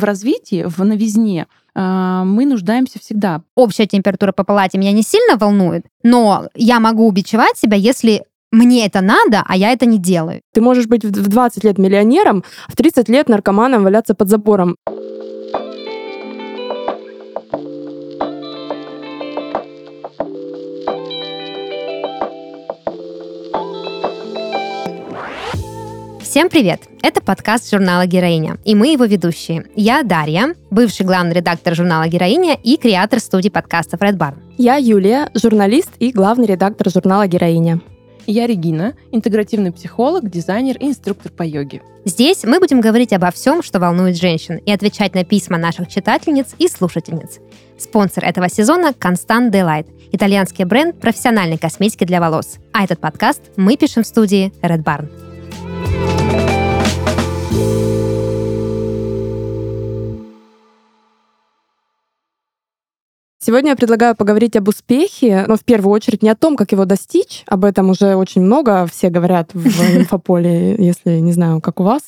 в развитии, в новизне а, мы нуждаемся всегда. Общая температура по палате меня не сильно волнует, но я могу бичевать себя, если мне это надо, а я это не делаю. Ты можешь быть в 20 лет миллионером, а в 30 лет наркоманом валяться под забором. Всем привет! Это подкаст журнала «Героиня», и мы его ведущие. Я Дарья, бывший главный редактор журнала «Героиня» и креатор студии подкастов Red Barn. Я Юлия, журналист и главный редактор журнала «Героиня». Я Регина, интегративный психолог, дизайнер и инструктор по йоге. Здесь мы будем говорить обо всем, что волнует женщин, и отвечать на письма наших читательниц и слушательниц. Спонсор этого сезона – Constant Delight, итальянский бренд профессиональной косметики для волос. А этот подкаст мы пишем в студии Red Barn. Сегодня я предлагаю поговорить об успехе, но в первую очередь не о том, как его достичь. Об этом уже очень много все говорят в инфополе, если не знаю, как у вас.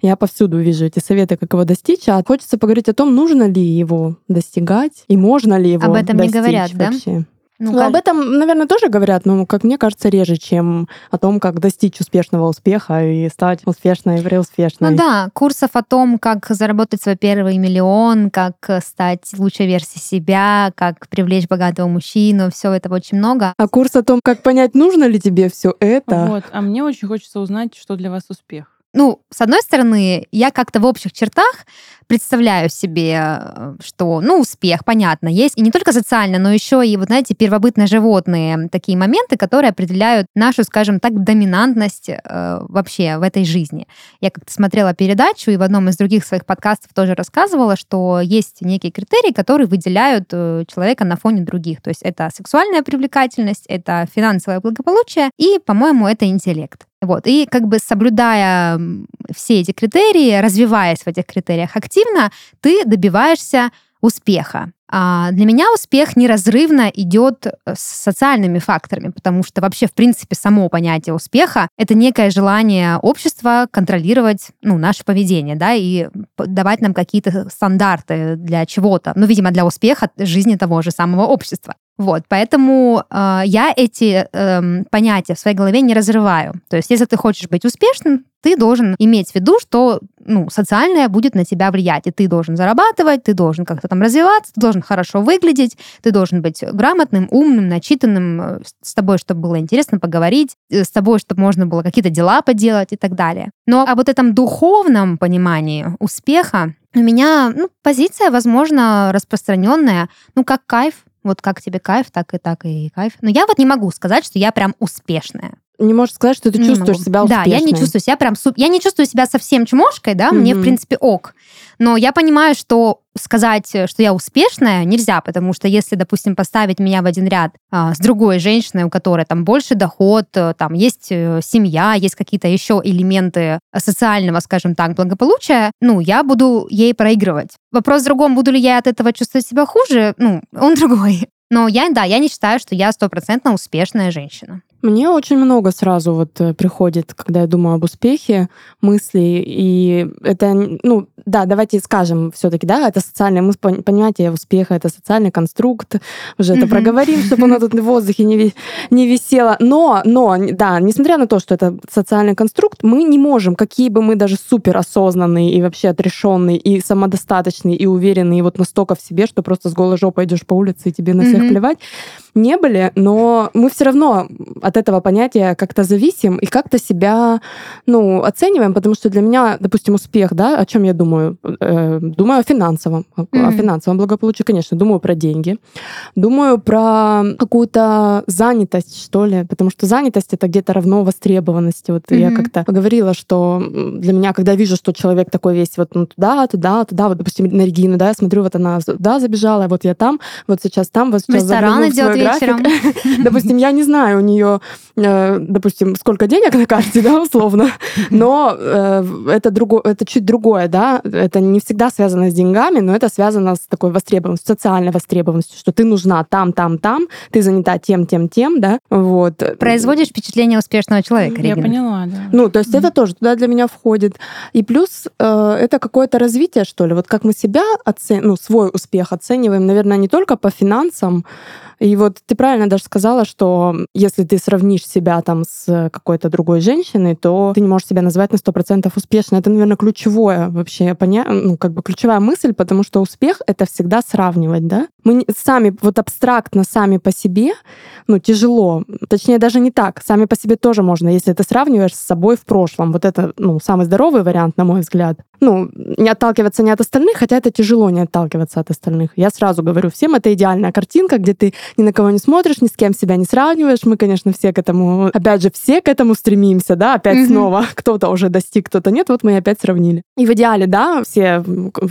Я повсюду вижу эти советы, как его достичь. А хочется поговорить о том, нужно ли его достигать и можно ли его Об этом достичь не говорят, вообще. да? Ну, ну об этом, наверное, тоже говорят, но, как мне кажется, реже, чем о том, как достичь успешного успеха и стать успешной и преуспешной. Ну да, курсов о том, как заработать свой первый миллион, как стать лучшей версией себя, как привлечь богатого мужчину, все этого очень много. А курс о том, как понять, нужно ли тебе все это. Вот, а мне очень хочется узнать, что для вас успех. Ну, с одной стороны, я как-то в общих чертах представляю себе, э, что, ну, успех, понятно, есть и не только социально, но еще и, вот знаете, первобытно-животные такие моменты, которые определяют нашу, скажем так, доминантность э, вообще в этой жизни. Я как-то смотрела передачу и в одном из других своих подкастов тоже рассказывала, что есть некие критерии, которые выделяют э, человека на фоне других. То есть это сексуальная привлекательность, это финансовое благополучие и, по-моему, это интеллект. Вот. И как бы соблюдая все эти критерии, развиваясь в этих критериях активно, ты добиваешься успеха. А для меня успех неразрывно идет э, с социальными факторами, потому что вообще, в принципе, само понятие успеха — это некое желание общества контролировать ну, наше поведение, да, и давать нам какие-то стандарты для чего-то, ну, видимо, для успеха жизни того же самого общества. Вот, поэтому э, я эти э, понятия в своей голове не разрываю. То есть, если ты хочешь быть успешным, ты должен иметь в виду, что ну, социальное будет на тебя влиять, и ты должен зарабатывать, ты должен как-то там развиваться, ты должен хорошо выглядеть, ты должен быть грамотным, умным, начитанным, э, с тобой, чтобы было интересно поговорить, э, с тобой, чтобы можно было какие-то дела поделать и так далее. Но о вот этом духовном понимании успеха у меня ну, позиция, возможно, распространенная, ну, как кайф, вот как тебе кайф, так и так и кайф. Но я вот не могу сказать, что я прям успешная. Не можешь сказать, что ты не чувствуешь могу. себя успешной. Да, я не чувствую себя прям... Я не чувствую себя совсем чмошкой, да, mm-hmm. мне, в принципе, ок. Но я понимаю, что сказать, что я успешная, нельзя, потому что если, допустим, поставить меня в один ряд а, с другой женщиной, у которой там больше доход, э, там есть э, семья, есть какие-то еще элементы социального, скажем так, благополучия, ну, я буду ей проигрывать. Вопрос в другом, буду ли я от этого чувствовать себя хуже, ну, он другой. Но я, да, я не считаю, что я стопроцентно успешная женщина. Мне очень много сразу вот э, приходит, когда я думаю об успехе, мыслей, и это, ну, да, давайте скажем все таки да, это социальное, мы понятие успеха, это социальный конструкт, уже это проговорим, чтобы оно тут в воздухе не, не висело, но, но, да, несмотря на то, что это социальный конструкт, мы не можем, какие бы мы даже супер осознанные и вообще отрешенные, и самодостаточные, и уверенные, и вот настолько в себе, что просто с голой жопой идешь по улице, и тебе на всех плевать, не были, но мы все равно от этого понятия как-то зависим и как-то себя, ну, оцениваем, потому что для меня, допустим, успех, да, о чем я думаю? Э, думаю о финансовом, mm-hmm. о финансовом благополучии, конечно, думаю про деньги, думаю про какую-то занятость, что ли, потому что занятость это где-то равно востребованности. Вот mm-hmm. я как-то говорила, что для меня, когда вижу, что человек такой весь вот ну, туда, туда, туда, вот, допустим, на Регину, да, я смотрю, вот она да, забежала, вот я там, вот сейчас там, вот сейчас ресторан идет график. Допустим, я не знаю, у нее что, э, допустим, сколько денег на карте, да, условно, но э, это, друго, это чуть другое, да, это не всегда связано с деньгами, но это связано с такой востребованностью, социальной востребованностью, что ты нужна там, там, там, ты занята тем, тем, тем, да, вот. Производишь впечатление успешного человека, Я Регина. поняла, да. Ну, то есть это тоже туда для меня входит. И плюс э, это какое-то развитие, что ли. Вот как мы себя оцениваем, ну, свой успех оцениваем, наверное, не только по финансам. И вот ты правильно даже сказала, что если ты сравнишь себя там с какой-то другой женщиной, то ты не можешь себя назвать на 100% успешной. Это, наверное, ключевое вообще, поня... ну, как бы ключевая мысль, потому что успех — это всегда сравнивать, да? Мы сами, вот абстрактно сами по себе, ну, тяжело. Точнее, даже не так. Сами по себе тоже можно, если ты сравниваешь с собой в прошлом. Вот это, ну, самый здоровый вариант, на мой взгляд. Ну, не отталкиваться не от остальных, хотя это тяжело не отталкиваться от остальных. Я сразу говорю, всем это идеальная картинка, где ты ни на кого не смотришь, ни с кем себя не сравниваешь. Мы, конечно, все к этому, опять же, все к этому стремимся, да, опять Мгм. снова. Кто-то уже достиг, кто-то нет, вот мы и опять сравнили. И в идеале, да, все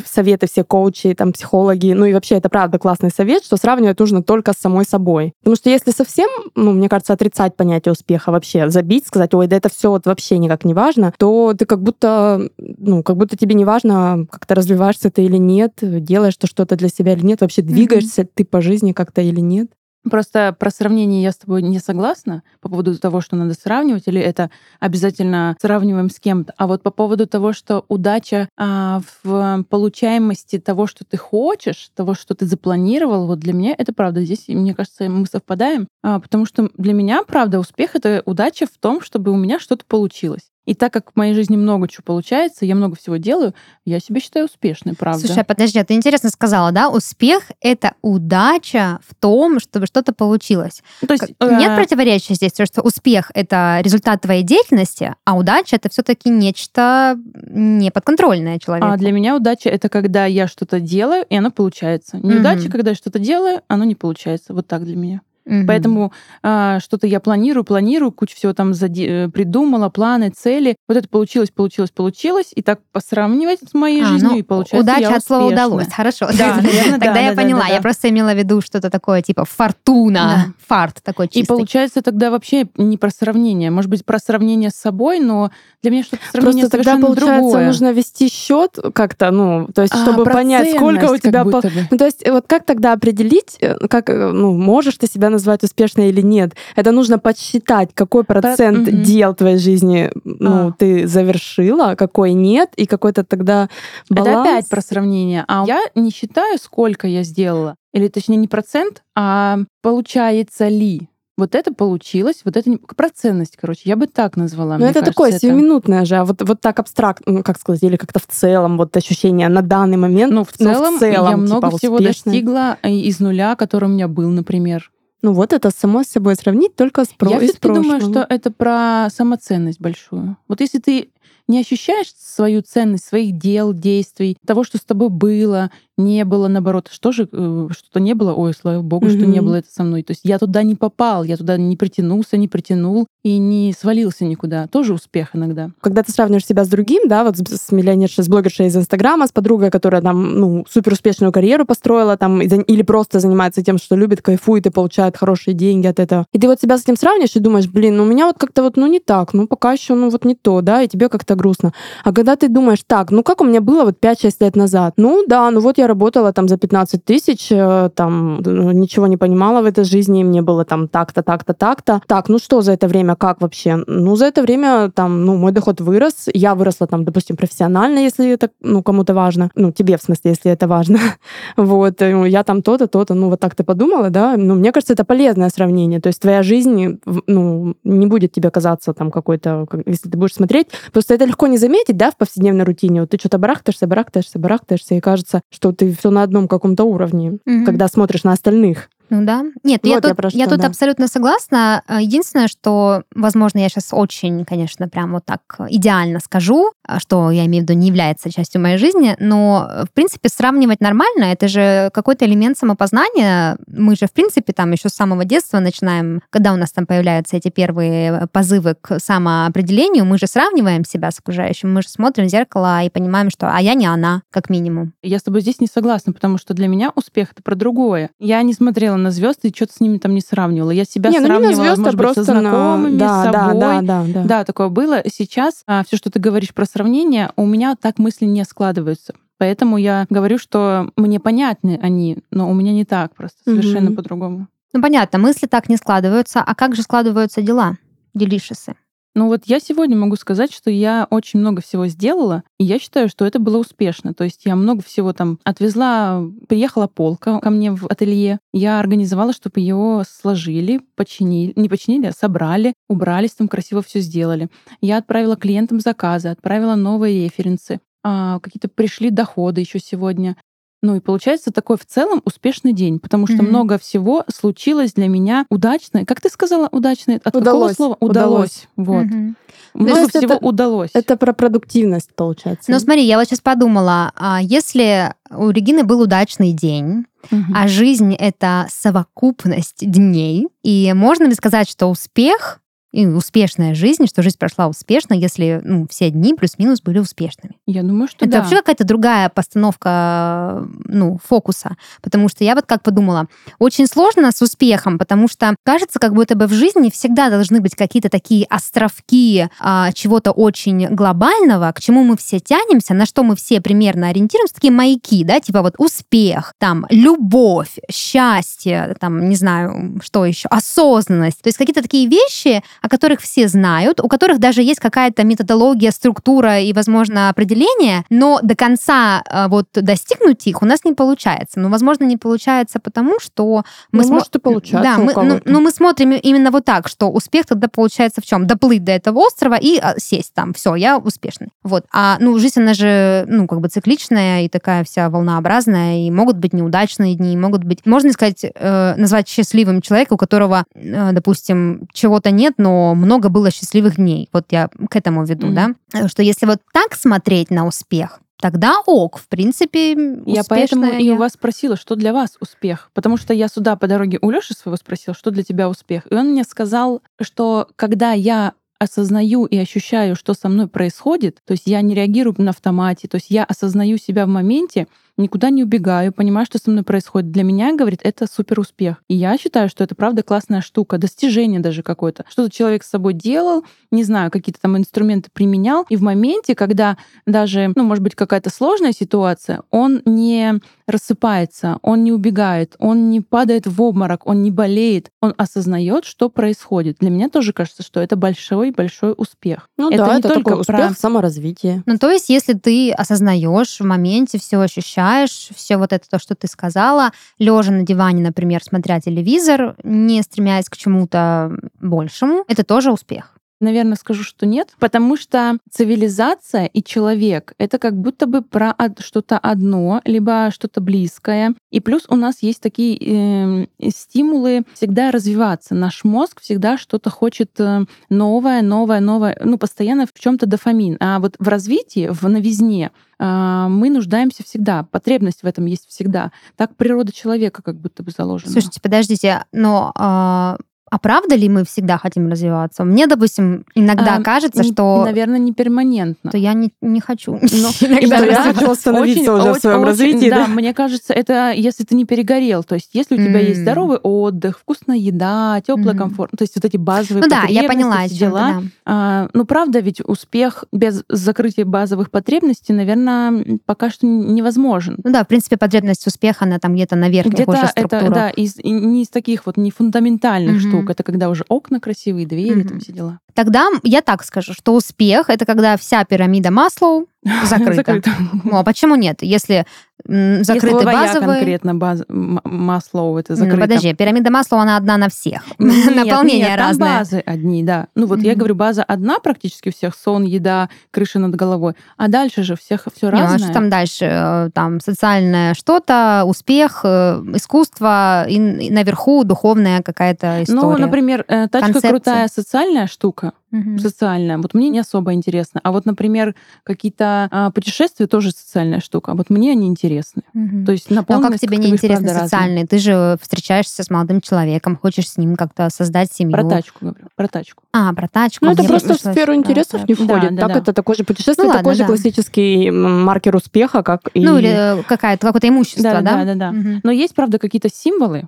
советы, все коучи, там, психологи, ну и вообще это правда классный совет, что сравнивать нужно только с самой собой. Потому что если совсем, ну, мне кажется, отрицать понятие успеха вообще, забить, сказать, ой, да это все вот вообще никак не важно, то ты как будто, ну, как будто тебе не важно, как-то развиваешься ты или нет, делаешь ты что-то для себя или нет, вообще двигаешься ты по жизни как-то или нет. Просто про сравнение я с тобой не согласна по поводу того, что надо сравнивать, или это обязательно сравниваем с кем-то. А вот по поводу того, что удача а, в получаемости того, что ты хочешь, того, что ты запланировал, вот для меня это правда. Здесь, мне кажется, мы совпадаем, а, потому что для меня, правда, успех — это удача в том, чтобы у меня что-то получилось. И так как в моей жизни много чего получается, я много всего делаю, я себя считаю успешной, правда. Слушай, а подожди, а ты интересно сказала, да? Успех — это удача в том, чтобы что-то получилось. Ну, то есть, Нет э, противоречия здесь, то, что успех — это результат твоей деятельности, а удача — это все таки нечто неподконтрольное человеку. А для меня удача это когда я что-то делаю, и оно получается. Неудача, Мгм. когда я что-то делаю, оно не получается. Вот так для меня. Мгм. Поэтому а, что-то я планирую, планирую, кучу всего там заде- э, придумала, планы, цели. Вот это получилось, получилось, получилось. И так посравнивать с моей А, жизнью, ну, и получается удача я от слова успешная. удалось. Хорошо. Да, наверное, да, Тогда я да, да, поняла. да, да. Я просто имела в виду что-то такое, типа фортуна, фарт такой И чистый. получается тогда вообще не про сравнение. Может быть, про сравнение с собой, но для меня что-то сравнение Просто тогда, совершенно получается, другое. нужно вести счет как-то, ну, то есть, А, чтобы понять, сколько у тебя... по-. Ну, то есть, вот как тогда определить, э, как, э, ну, можешь ты себя назвать успешной или нет? Это нужно подсчитать, какой процент мгм. дел твоей жизни, ну, А. ты завершила, какой нет, и какой-то тогда баланс. Это опять про сравнение. А я не считаю, сколько я сделала. Или точнее не процент, а получается ли. Вот это получилось, вот это не... про ценность, короче, я бы так назвала. Ну, это кажется, такое это. сиюминутное же, а вот, вот так абстрактно, ну, как сказать, или как-то в целом, вот ощущение на данный момент. Ну, в ну, целом, я типа, много всего успешной. достигла э, из нуля, который у меня был, например. Ну, вот это само с собой сравнить только с про... я все-таки думаю, что это про самоценность большую. Вот если ты не ощущаешь свою ценность своих дел, действий, того, что с тобой было, не было, наоборот, что же, э, что-то не было, ой, слава богу, что не было это со мной. То есть я туда не попал, я туда не притянулся, не притянул и не свалился никуда. Тоже успех иногда. когда ты сравниваешь себя с другим, да, вот с, миллионершей, с блогершей из Инстаграма, с подругой, которая там, ну, супер успешную карьеру построила, там, или просто занимается тем, что любит, кайфует и получает хорошие деньги от этого. И ты вот себя с этим сравниваешь и думаешь, блин, ну у меня вот как-то вот, ну, не так, ну, пока еще, ну, вот не то, да, и тебе как-то грустно. А когда ты думаешь, так, ну, как у меня было вот 5-6 лет назад? Ну, да, ну, вот я работала там за 15 тысяч, э, там, ну, ничего не понимала в этой жизни, мне было там так-то, так-то, так-то. Так, ну, что за это время, как вообще? Ну, за это время там, ну, мой доход вырос, я выросла там, допустим, профессионально, если это, ну, кому-то важно. Ну, тебе, в смысле, если это важно. Вот, э, я там то-то, то-то, ну, вот так ты подумала, да? Ну, мне кажется, это полезное сравнение. То есть твоя жизнь, ну, не будет тебе казаться там какой-то, как- если ты будешь смотреть, просто это легко не заметить, да, в повседневной рутине. Вот ты что-то барахтаешься, барахтаешься, барахтаешься, и кажется, что ты все на одном каком-то уровне, Мгм. когда смотришь на остальных. Ну да. Нет, я Вот я тут, я что, тут да. абсолютно согласна. Э, Единственное, что, возможно, я сейчас очень, конечно, прям вот так идеально скажу. А, что, я имею в виду, не является частью моей жизни, но, в принципе, сравнивать нормально, это же какой-то элемент самопознания. Мы же, в принципе, там еще с самого детства начинаем, когда у нас там появляются эти первые позывы к самоопределению, мы же сравниваем себя с окружающим, мы же смотрим в зеркало и понимаем, что «а я не она», как минимум. Я с тобой здесь не согласна, потому что для меня успех — это про другое. Я не смотрела на звезд и что-то с ними там не сравнивала. Я себя не, сравнивала, ну, не на звезд, может а быть, со знакомыми, на... да, с собой. Да, да, да, да. да, такое было. Сейчас а, все, что ты говоришь про сравнение, у меня так мысли не складываются. Поэтому я говорю, что мне понятны они, но у меня не так просто, совершенно угу. по-другому. Ну, понятно, мысли так не складываются. А как же складываются дела, делишесы? Ну вот я сегодня могу сказать, что я очень много всего сделала, и я считаю, что это было успешно. То есть я много всего там отвезла, приехала полка ко мне в ателье, я организовала, чтобы ее сложили, починили, не починили, а собрали, убрались, там красиво все сделали. Я отправила клиентам заказы, отправила новые референсы, а, какие-то пришли доходы еще сегодня. Ну и получается такой в целом успешный день, потому что mm-hmm. много всего случилось для меня удачно. Как ты сказала удачно? От удалось. какого слова? Удалось. удалось. Вот. Mm-hmm. Много ну, всего это, удалось. Это про продуктивность, получается. Ну смотри, я вот сейчас подумала, а если у Регины был удачный день, угу. а жизнь — это совокупность дней, и можно ли сказать, что успех и успешная жизнь, что жизнь прошла успешно, если ну, все дни плюс-минус были успешными. Я думаю, что Это да. вообще какая-то другая постановка ну, фокуса. Потому что я вот как подумала, очень сложно с успехом, потому что кажется, как будто бы в жизни всегда должны быть какие-то такие островки а, чего-то очень глобального, к чему мы все тянемся, на что мы все примерно ориентируемся, такие маяки, да, типа вот успех, там, любовь, счастье, там, не знаю, что еще, осознанность. То есть какие-то такие вещи, о которых все знают, у которых даже есть какая-то методология, структура и, возможно, определение, но до конца э, вот достигнуть их у нас не получается. Ну, возможно, не получается потому, что мы... Ну, смо... может, и получается Да, мы, ну, ну, мы смотрим именно вот так, что успех тогда получается в чем? Доплыть до этого острова и а, сесть там. Все, я успешный. Вот. А, ну, жизнь, она же, ну, как бы цикличная и такая вся волнообразная, и могут быть неудачные дни, могут быть... Можно сказать, э, назвать счастливым человека, у которого, э, допустим, чего-то нет, но много было счастливых дней. Вот я к этому веду, mm-hmm. да? Что если вот так смотреть на успех, тогда ок, в принципе, Я поэтому я... и у вас спросила, что для вас успех. Потому что я сюда по дороге у Лёши своего спросила, что для тебя успех. И он мне сказал, что когда я осознаю и ощущаю, что со мной происходит, то есть я не реагирую на автомате, то есть я осознаю себя в моменте, никуда не убегаю, понимаю, что со мной происходит. Для меня, говорит, это супер успех. И я считаю, что это правда классная штука, достижение даже какое-то. Что-то человек с собой делал, не знаю, какие-то там инструменты применял, и в моменте, когда даже, ну, может быть, какая-то сложная ситуация, он не рассыпается, он не убегает, он не падает в обморок, он не болеет, он осознает, что происходит. Для меня тоже кажется, что это большой-большой успех. Ну это да, не это только такой успех про... саморазвития. Ну то есть, если ты осознаешь в моменте все ощущаешь все вот это, то, что ты сказала, лежа на диване, например, смотря телевизор, не стремясь к чему-то большему, это тоже успех. Наверное, скажу, что нет, потому что цивилизация и человек — это как будто бы про что-то одно, либо что-то близкое. И плюс у нас есть такие э, стимулы всегда развиваться. Наш мозг всегда что-то хочет э, новое, новое, новое, ну, постоянно в чем то дофамин. А вот в развитии, в новизне э, мы нуждаемся всегда. Потребность в этом есть всегда. Так природа человека как будто бы заложена. Слушайте, подождите, но а, а правда ли мы всегда хотим развиваться? Мне, допустим, иногда а, кажется, не, что... Наверное, не перманентно. То я не, не хочу. Но иногда я хочу остановиться уже в своем развитии. Да, мне кажется, это если ты не перегорел. То есть если у тебя есть здоровый отдых, вкусная еда, теплый комфорт, то есть вот эти базовые Ну да, я поняла, дела. А, ну правда, ведь успех без закрытия базовых потребностей, наверное, пока что невозможен. Ну да, в принципе, потребность успеха, она там где-то на верхних уже это, да, из, не из таких вот не фундаментальных штук, штук. Это когда уже окна красивые, двери, там все дела. Тогда я так скажу, что успех это когда вся пирамида Маслоу закрыта. Ну а почему нет? Если закрыты базовые... конкретно баз... Маслоу это закрыто. Ну, подожди, пирамида Маслоу, она одна на всех. Нет, Наполнение нет, разное. Там базы одни, да. Ну вот mm-hmm. я говорю, база одна практически у всех, сон, еда, крыша над головой. А дальше же всех все разное. Ну, а что там дальше? Э, там социальное что-то, успех, э, искусство, и наверху духовная какая-то ну, история. Ну, например, э, тачка Концепция. крутая социальная штука, Мгм. социальное. Вот мне не особо интересно. А вот, например, какие-то а, путешествия тоже социальная штука. А вот мне они интересны. Мгм. То есть Ну, а как наполненность, тебе не разная. социальные? Ты же встречаешься с молодым человеком, хочешь с ним как-то создать семью. Про тачку говорю. Про тачку. А, про тачку. Ну, А это мне просто в сферу интересов не про- Да, входит. да, так да. это такое же путешествие, Ну, такой ладно, же да. классический м, маркер успеха, как и... Ну, или э, какая-то, какое-то имущество, Да, да? да, да, да. Мгм. Но есть, правда, какие-то символы,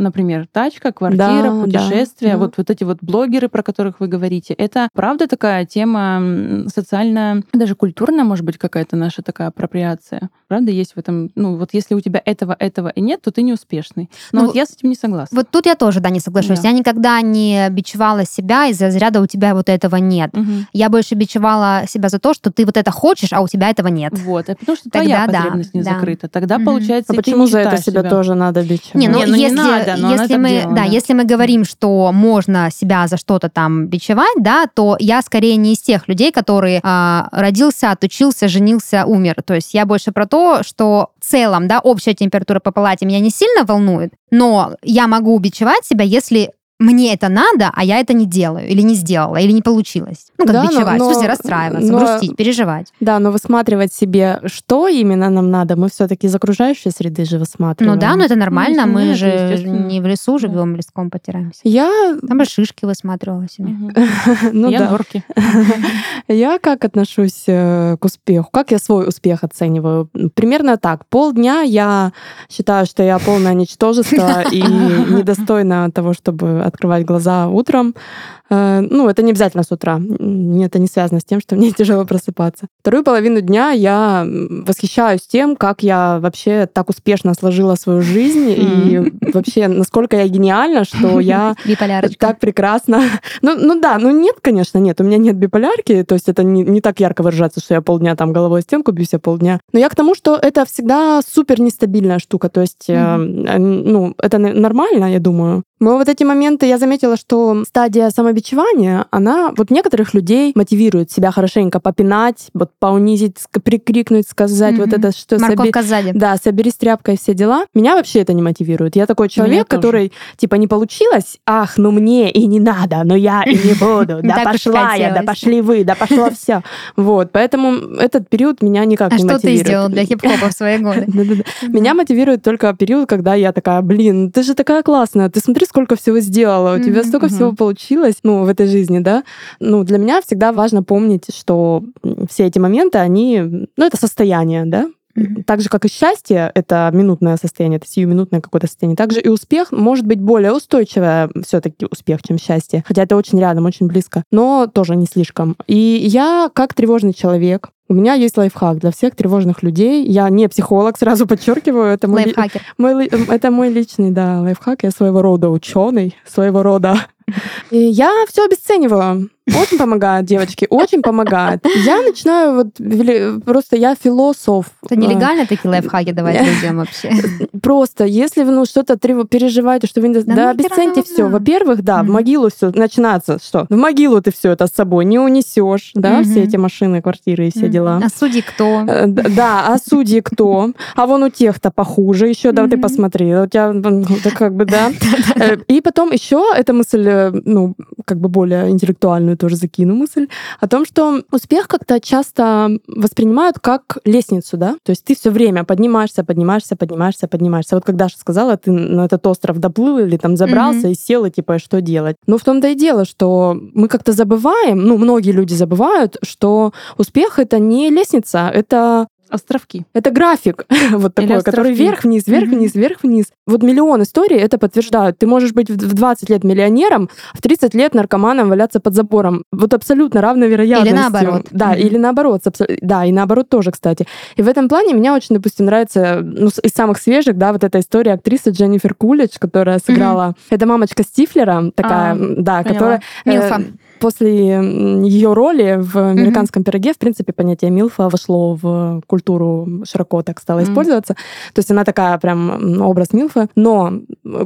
например, тачка, квартира, Да, путешествия, да, да. вот, вот эти вот блогеры, про которых вы говорите, это правда такая тема социальная, даже культурная, может быть, какая-то наша такая апроприация. Правда, есть в этом, ну вот если у тебя этого, этого и нет, то ты не успешный. Но Ну, вот я с этим не согласна. Вот тут я тоже, да, не соглашусь. Да. Я никогда не бичевала себя из-за разряда «у тебя вот этого нет». Мгм. Я больше бичевала себя за то, что ты вот это хочешь, а у тебя этого нет. Вот, а потому что Тогда твоя да, потребность не да. закрыта. Тогда Мгм. получается, А почему не за это считаешь себя тоже надо бичевать? Не, ну, Не, ну не если, надо, но если мы, делала, да, да. если мы говорим, что можно себя за что-то там бичевать, да, то я скорее не из тех людей, которые а, родился, отучился, женился, умер. То есть я больше про то, что в целом, да, общая температура по палате меня не сильно волнует, но я могу бичевать себя, если мне это надо, а я это не делаю, или не сделала, или не получилось. Ну, как Да, но- бичевать, в смысле но- расстраиваться, но- грустить, переживать. Да, но высматривать себе, что именно нам надо, мы все-таки из окружающей среды же высматриваем. Ну да, но это нормально, если мы нет, же не в лесу Да. живем, леском потираемся. Я, Там бы шишки высматривала себе. Ну да, норки. я как отношусь э, к успеху, как я свой успех оцениваю? Примерно так. Полдня я считаю, что я полное ничтожество и недостойна того, чтобы открывать глаза утром. Э, Ну, это не обязательно с утра. Это не связано с тем, что мне тяжело просыпаться. Вторую половину дня я восхищаюсь тем, как я вообще так успешно сложила свою жизнь и вообще насколько я гениальна, что я так прекрасно. Ну, ну да, ну нет, конечно, нет. У меня нет биполярки, то есть это не, не так ярко выражается, что я полдня там головой стенку бьюсь, а полдня. Но я к тому, что это всегда супер нестабильная штука. То есть, э, ну, это нормально, я думаю. Но вот эти моменты, я заметила, что стадия самобичевания, она вот некоторых людей мотивирует себя хорошенько попинать, вот поунизить, прикрикнуть, сказать вот Мгм. это, что соби- Морковка сзади. да, соберись тряпкой, все дела. Меня вообще это не мотивирует. Я такой человек, который, типа, не получилось, ах, ну мне и не надо, но я и не буду. Да пошла я, да пошли вы, да пошло все. Вот, поэтому этот период меня никак А не что ты мотивирует. сделал для хип-хопа в свои годы? Меня мотивирует только период, когда я такая, блин, ты же такая классная, ты смотри, сколько всего сделала, у тебя столько всего получилось, ну, в этой жизни, да. Ну, для меня всегда важно помнить, что все эти моменты, они, ну, это состояние, да, Мгм. так же, как и счастье, это минутное состояние, это сиюминутное какое-то состояние. Также и успех может быть более устойчивое все-таки успех, чем счастье. Хотя это очень рядом, очень близко, но тоже не слишком. И я, как тревожный человек, у меня есть лайфхак для всех тревожных людей. Я не психолог, сразу подчеркиваю, это мой, ли- мой это мой личный, да, лайфхак. Я своего рода ученый, своего рода. Я все обесцениваю. Очень помогает, девочки, очень помогает. Я начинаю вот просто я философ. Это нелегально такие лайфхаки давать людям вообще? Просто, если вы ну, что-то переживаете, что вы. Да нахера обесценьте все. Во-первых, да, в могилу все начинается. Что? В могилу ты все это с собой не унесешь, да, все эти машины, квартиры и все дела. А судьи кто? Э, Да, а судьи кто? А вон у тех-то похуже еще, да, ты посмотри, у тебя, это как бы, да. Э, И потом еще эта мысль, э, ну, как бы более интеллектуальную тоже закину мысль, о том, что успех как-то часто воспринимают как лестницу, да, то есть ты все время поднимаешься, поднимаешься, поднимаешься, поднимаешься. Вот когда Даша сказала, ты на этот остров доплыл или там забрался Мгм. и сел, и типа, что делать? Но в том-то и дело, что мы как-то забываем, ну, многие люди забывают, что успех — это не лестница, это Островки. это график, вот Или такой, который островки. вверх-вниз, вверх-вниз, вверх-вниз. Вот миллион историй это подтверждают. Ты можешь быть в в 20 лет миллионером, а в 30 лет наркоманом валяться под забором. Вот абсолютно равной вероятностью. наоборот. Да, или наоборот. Да, и наоборот тоже, кстати. И в этом плане меня очень, допустим, нравится, ну, из самых свежих, да, вот эта история актрисы Дженнифер Кулич, которая сыграла... Это мамочка Стифлера, такая, А, да, которая... э, Милфа. После ее роли в американском пироге, в принципе, понятие Милфа вошло в культуру, широко так стало Мгм. использоваться. То есть она такая прям образ Милфы. Но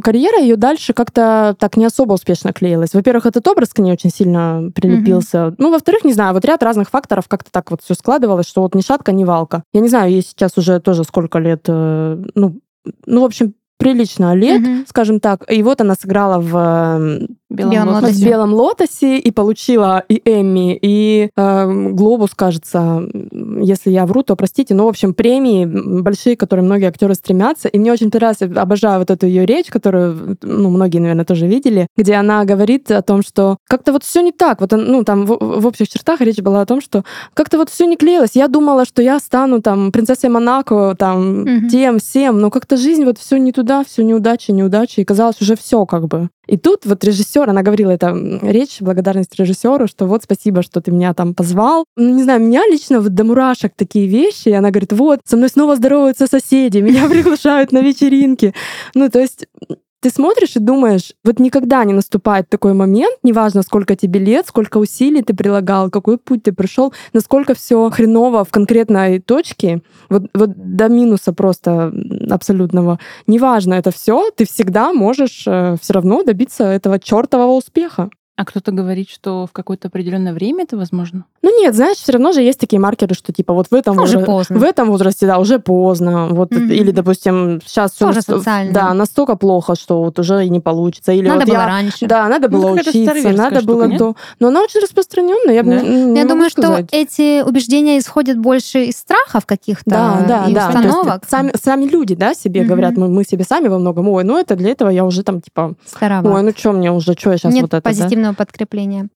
карьера ее дальше как-то так не особо успешно клеилась. Во-первых, этот образ к ней очень сильно прилепился. Ну, во-вторых, не знаю, вот ряд разных факторов как-то так вот все складывалось, что вот ни шатка, ни валка. Я не знаю, ей сейчас уже тоже сколько лет, э, ну, ну, в общем, прилично лет, Мгм. скажем так. И вот она сыграла в Белом Белом лотосе. в белом лотосе и получила и Эмми, и э, Глобус, кажется, если я вру, то простите, но в общем премии большие, которые многие актеры стремятся, и мне очень нравится, обожаю вот эту ее речь, которую ну многие, наверное, тоже видели, где она говорит о том, что как-то вот все не так, вот ну там в, в общих чертах речь была о том, что как-то вот все не клеилось, я думала, что я стану там принцессой Монако, там Мгм. тем, всем, но как-то жизнь вот все не туда, все неудача, неудача, и казалось уже все как бы. И тут вот режиссер, она говорила это речь, благодарность режиссеру, что вот спасибо, что ты меня там позвал. Ну, не знаю, меня лично вот до мурашек такие вещи. И она говорит, вот, со мной снова здороваются соседи, меня приглашают на вечеринки. Ну, то есть ты смотришь и думаешь, вот никогда не наступает такой момент, неважно, сколько тебе лет, сколько усилий ты прилагал, какой путь ты пришел, насколько все хреново в конкретной точке, вот, вот до минуса просто абсолютного. Неважно это все, ты всегда можешь все равно добиться этого чертового успеха. А кто-то говорит, что в какое-то определенное время это возможно? Ну нет, знаешь, все равно же есть такие маркеры, что типа вот в этом Уже возра- поздно. в этом возрасте, да, уже поздно. Вот, Мгм. или, допустим, сейчас все Тоже социально. да, настолько плохо, что вот уже и не получится. Или Надо вот было я- раньше. Да, надо Ну, было какая-то учиться, надо штука, было нет? до. Но она очень распространенная, я Да? не- не Я могу думаю, сказать. что эти убеждения исходят больше из страхов каких-то Да, да, и да. То есть установок. сами, сами люди, да, себе Мгм. говорят, мы, мы себе сами во многом, ой, ну это для этого я уже там типа, Старовато. ой, ну что мне уже, что я сейчас Нет вот это, да? Позитивного подкрепления.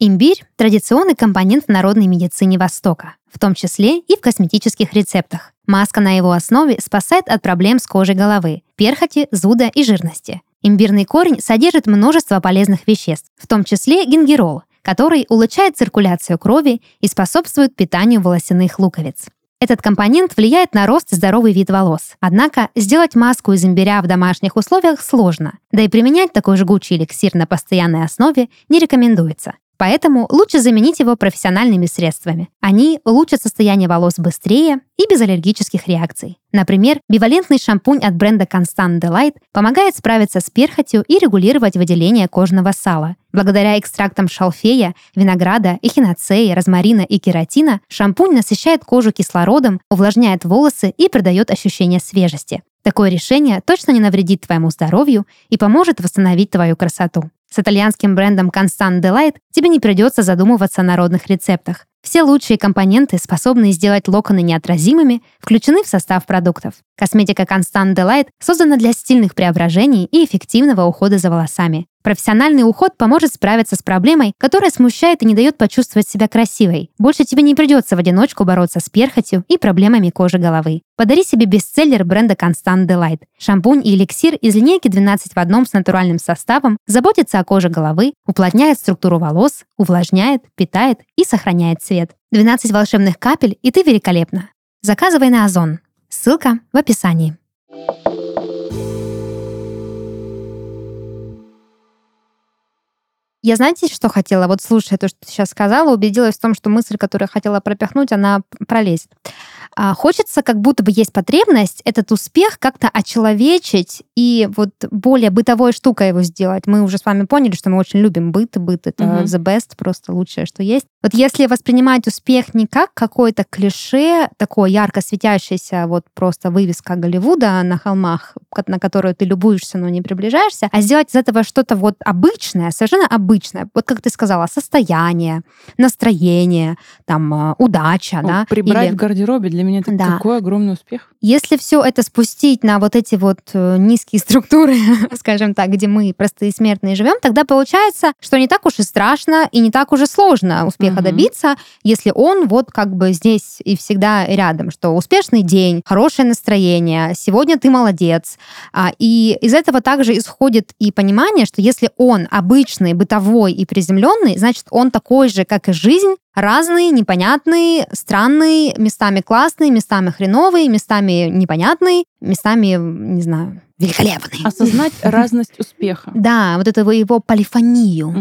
Имбирь – традиционный компонент в народной медицине Востока, в том числе и в косметических рецептах. Маска на его основе спасает от проблем с кожей головы, перхоти, зуда и жирности. Имбирный корень содержит множество полезных веществ, в том числе гингерол, который улучшает циркуляцию крови и способствует питанию волосяных луковиц. Этот компонент влияет на рост и здоровый вид волос. Однако сделать маску из имбиря в домашних условиях сложно, да и применять такой жгучий эликсир на постоянной основе не рекомендуется. Поэтому лучше заменить его профессиональными средствами. Они улучшат состояние волос быстрее и без аллергических реакций. Например, бивалентный шампунь от бренда Constant Delight помогает справиться с перхотью и регулировать выделение кожного сала. Благодаря экстрактам шалфея, винограда, эхиноцеи, розмарина и кератина шампунь насыщает кожу кислородом, увлажняет волосы и придает ощущение свежести. Такое решение точно не навредит твоему здоровью и поможет восстановить твою красоту. С итальянским брендом Constant Delight тебе не придется задумываться о народных рецептах. Все лучшие компоненты, способные сделать локоны неотразимыми, включены в состав продуктов. Косметика Constant Delight создана для стильных преображений и эффективного ухода за волосами. Профессиональный уход поможет справиться с проблемой, которая смущает и не дает почувствовать себя красивой. Больше тебе не придется в одиночку бороться с перхотью и проблемами кожи головы. Подари себе бестселлер бренда Constant Delight. Шампунь и эликсир из линейки 12 в одном с натуральным составом заботится о коже головы, уплотняет структуру волос, увлажняет, питает и сохраняет цвет. 12 волшебных капель, и ты великолепна. Заказывай на Озон. Ссылка в описании. Я знаете, что хотела? Вот слушая то, что ты сейчас сказала, убедилась в том, что мысль, которую я хотела пропихнуть, она пролезет. А, хочется, как будто бы есть потребность этот успех как-то очеловечить и вот более бытовой штукой его сделать. Мы уже с вами поняли, что мы очень любим быт, быт это Мгм. the best, просто лучшее, что есть. Вот если воспринимать успех не как какое-то клише, такое ярко светящееся, вот просто вывеска Голливуда на холмах, на которую ты любуешься, но не приближаешься, а сделать из этого что-то вот обычное, совершенно обычное. Вот как ты сказала, состояние, настроение, там, э, удача, Ну, да? Прибрать Или- в гардеробе для меня это Да. какой огромный успех. если все это спустить на вот эти вот э, низкие структуры, скажем так, где мы простые смертные живем, тогда получается, что не так уж и страшно и не так уж и сложно успеха Мгм. добиться, если он вот как бы здесь и всегда рядом, что успешный день, хорошее настроение, сегодня ты молодец. А, И из этого также исходит и понимание, что если он обычный, бытовой и приземленный, значит, он такой же, как и жизнь, разный, непонятный, странный, местами классный, местами хреновый, местами непонятный, местами, не знаю, великолепный. Осознать разность успеха. Да, вот этого его полифонию.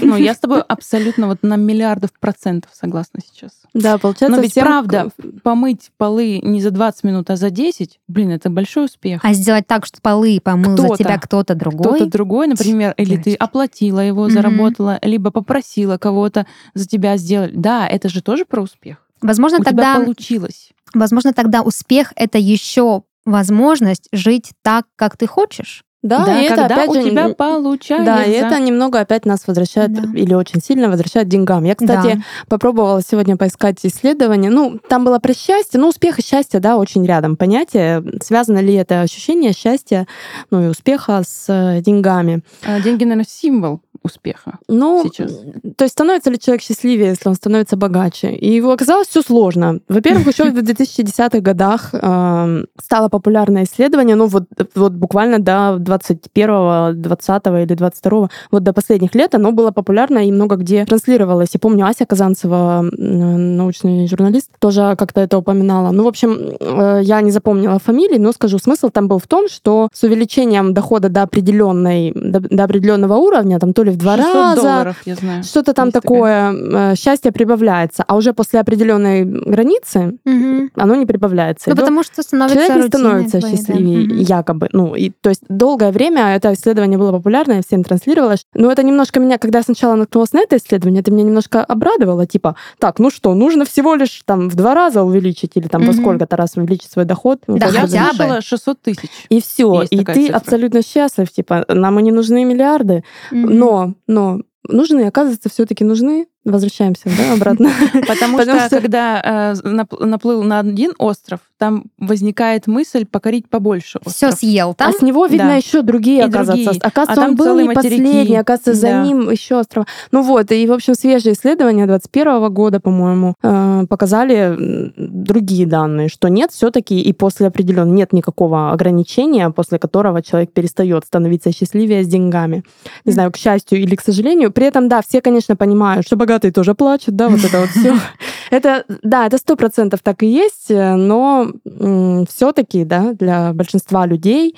Ну, я с тобой абсолютно вот на миллиардов процентов согласна сейчас. Да, получается, Но ведь правда, помыть полы не за 20 минут, а за 10, блин, это большой успех. А сделать так, что полы помыл за тебя кто-то другой. Кто-то другой, например, или ты оплатила его, заработала, либо попросила кого-то за тебя сделать. Да, это же тоже про успех. Возможно, У тогда, тебя получилось. возможно, тогда успех это еще возможность жить так, как ты хочешь. Да, Да, и это когда опять у же тебя получается. Да, и это немного опять нас возвращает Да. или очень сильно возвращает к деньгам. Я, кстати, Да. попробовала сегодня поискать исследования. Ну, там было про счастье. Ну, успех и счастье, да, очень рядом понятие. Связано ли это ощущение счастья, ну и успеха с э, деньгами? А, Деньги, наверное, символ успеха. Ну, Сейчас. то есть становится ли человек счастливее, если он становится богаче? И его оказалось все сложно. Во-первых, еще в 2010-х годах эм, стало популярное исследование, ну вот, вот буквально до 21-го, 20 или 22 вот до последних лет оно было популярно и много где транслировалось. Я помню, Ася Казанцева, научный журналист, тоже как-то это упоминала. Ну, в общем, э, я не запомнила фамилии, но скажу, смысл там был в том, что с увеличением дохода до определенной, до, до определенного уровня, там то ли в два 600 раза, долларов, я знаю. что-то там Есть такое, э, счастье прибавляется, а уже после определенной границы Мгм. оно не прибавляется. Ну, И потому что становится Человек не становится твоей, да. счастливее, Мгм. якобы. Ну, и, то есть долгое время это исследование было популярно, и всем транслировалось. Но это немножко меня, когда я сначала наткнулась на это исследование, это меня немножко обрадовало. Типа, так, ну что, нужно всего лишь там в два раза увеличить или там во Мгм. сколько-то раз увеличить свой доход. Да, Я слышала 600 тысяч. И все, Есть и ты цифра. абсолютно счастлив, типа, нам и не нужны миллиарды, Мгм. но, но нужны, оказывается, все-таки нужны. Возвращаемся, да, обратно. Потому, что, когда э, нап- наплыл на один остров, там возникает мысль покорить побольше Все остров. съел А там. с него видно еще другие, И оказывается. Оказывается, А там он был не последний, оказывается, за ним еще острова. Ну вот, и, в общем, свежие исследования 21 года, по-моему, э, показали другие данные, что нет все-таки и после определенного нет никакого ограничения, после которого человек перестает становиться счастливее с деньгами. Не знаю, к счастью или к сожалению. При этом, да, все, конечно, понимают, что богатые тоже плачут, да, вот это вот все. Это, да, это сто процентов так и есть, но все-таки, да, для большинства людей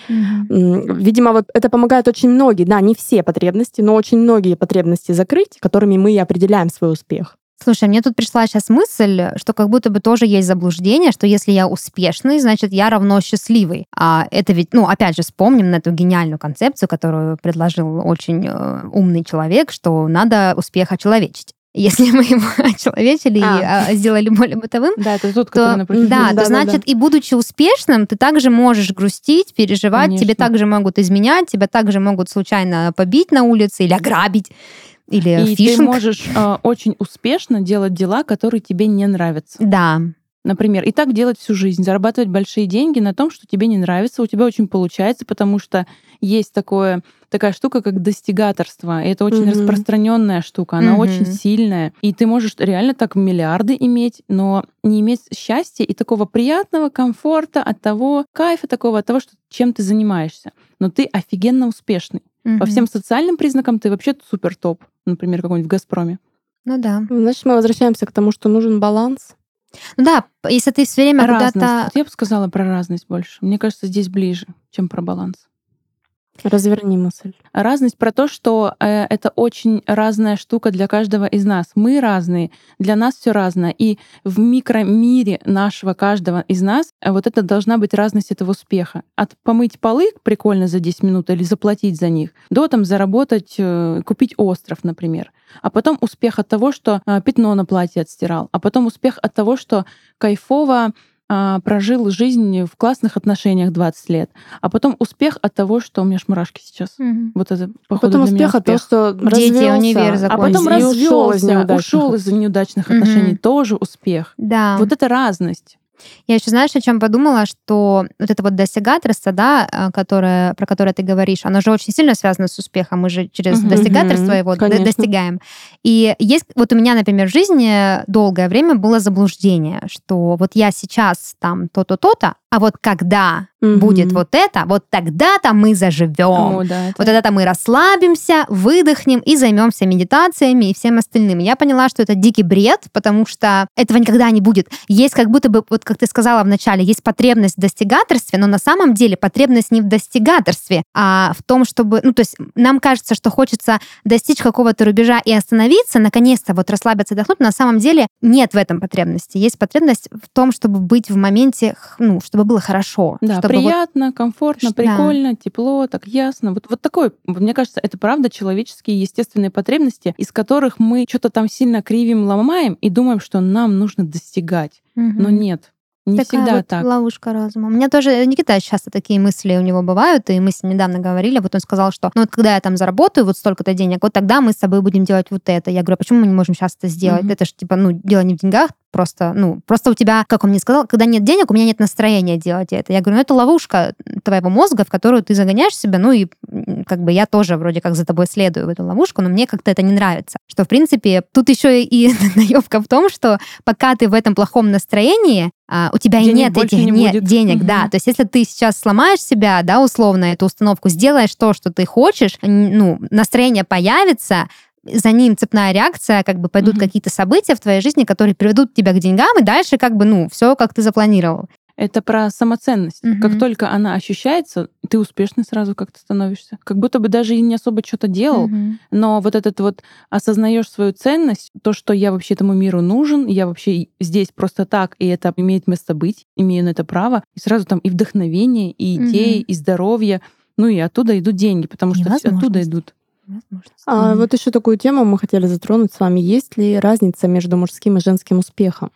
Видимо, вот это помогает очень многие, да, не все потребности, но очень многие потребности закрыть, которыми мы и определяем свой успех. Слушай, мне тут пришла сейчас мысль, что как будто бы тоже есть заблуждение, что если я успешный, значит, я равно счастливый. А это ведь, ну, опять же, вспомним на эту гениальную концепцию, которую предложил очень э, умный человек, что надо успех очеловечить. Если мы его очеловечили и А. а, сделали более бытовым, Да, это тот, то, который напротив. да, то Да-да-да. значит, и будучи успешным, ты также можешь грустить, переживать, тебе Конечно. также могут изменять, тебя также могут случайно побить на улице или ограбить, или И ты фишинг. можешь э, очень успешно делать дела, которые тебе не нравятся. Да, Например, и так делать всю жизнь, зарабатывать большие деньги на том, что тебе не нравится, у тебя очень получается, потому что есть такое, такая штука, как достигаторство. И это очень Мгм. распространенная штука, она Мгм. очень сильная. И ты можешь реально так миллиарды иметь, но не иметь счастья и такого приятного комфорта от того, кайфа такого, от того, что, чем ты занимаешься. Но ты офигенно успешный. По Мгм. всем социальным признакам ты вообще супер топ. Например, какой-нибудь в «Газпроме». Ну да. Значит, мы возвращаемся к тому, что нужен баланс. Ну да, если ты все время Разность. куда-то... Вот я бы сказала про разность больше. Мне кажется, здесь ближе, чем про баланс. Разверни мысль. Разность про то, что э, это очень разная штука для каждого из нас. Мы разные, для нас все разное. И в микромире нашего каждого из нас э, вот это должна быть разность этого успеха. От помыть полы прикольно за 10 минут или заплатить за них, до там заработать, э, купить остров, например. А потом успех от того, что э, пятно на платье отстирал. А потом успех от того, что кайфово а, прожил жизнь в классных отношениях 20 лет. А потом успех от того, что у меня аж мурашки сейчас. Мгм. Вот это, А походу, потом для успех от того, что Дети, развелся, универ А закончил. потом и ушел из развелся, неудачных ушел из неудачных отношений, тоже успех. Да. Вот это разность. Я еще, знаешь, о чем подумала, что вот это вот достигаторство, да, а, которое, про которое ты говоришь, оно же очень сильно связано с успехом. Мы же через Мгм. достигаторство его конечно. достигаем. И есть, вот у меня, например, в жизни долгое время было заблуждение, что вот я сейчас там то-то, то-то, а вот когда Мгм. будет вот это, вот тогда-то мы заживем. О, да, это- Вот тогда-то мы расслабимся, выдохнем и займемся медитациями и всем остальным. Я поняла, что это дикий бред, потому что этого никогда не будет. Есть как будто бы, вот как ты сказала в начале, есть потребность в достигаторстве, но на самом деле потребность не в достигаторстве, а в том, чтобы... Ну, то есть нам кажется, что хочется достичь какого-то рубежа и остановиться, наконец-то вот расслабиться, отдохнуть, но на самом деле нет в этом потребности. Есть потребность в том, чтобы быть в моменте, ну, чтобы было хорошо. Да, чтобы вот- приятно, комфортно, Да. прикольно, тепло, так ясно. Вот, вот такой, мне кажется, это правда человеческие естественные потребности, из которых мы что-то там сильно кривим, ломаем и думаем, что нам нужно достигать. Но Мгм. нет. Не Такая всегда вот так. ловушка разума. У меня тоже Никита часто такие мысли у него бывают, и мы с ним недавно говорили, вот он сказал, что ну вот когда я там заработаю вот столько-то денег, вот тогда мы с тобой будем делать вот это. Я говорю, «А почему мы не можем сейчас это сделать? Мгм. Это же типа, ну, дело не в деньгах, просто, ну, просто у тебя, как он мне сказал, когда нет денег, у меня нет настроения делать это. Я говорю, ну это ловушка твоего мозга, в которую ты загоняешь себя, ну и как бы я тоже вроде как за тобой следую в эту ловушку, но мне как-то это не нравится. Что, в принципе, тут еще и наебка в том, что пока ты в этом плохом настроении, а, у тебя и Денег нет больше этих не нет будет. денег, Мгм. да. То есть если ты сейчас сломаешь себя, да, условно, эту установку, сделаешь то, что ты хочешь, ну, настроение появится, за ним цепная реакция, как бы пойдут Мгм. какие-то события в твоей жизни, которые приведут тебя к деньгам, и дальше как бы, ну, все, как ты запланировал. Это про самоценность. Мгм. Как только она ощущается, ты успешный сразу как-то становишься. Как будто бы даже и не особо что-то делал, Мгм. но вот этот вот осознаешь свою ценность, то, что я вообще этому миру нужен, я вообще здесь просто так, и это имеет место быть, имею на это право, и сразу там и вдохновение, и идеи, Мгм. и здоровье, ну и оттуда идут деньги, потому что оттуда идут. Возможность. А Мгм. вот еще такую тему мы хотели затронуть с вами. Есть ли разница между мужским и женским успехом?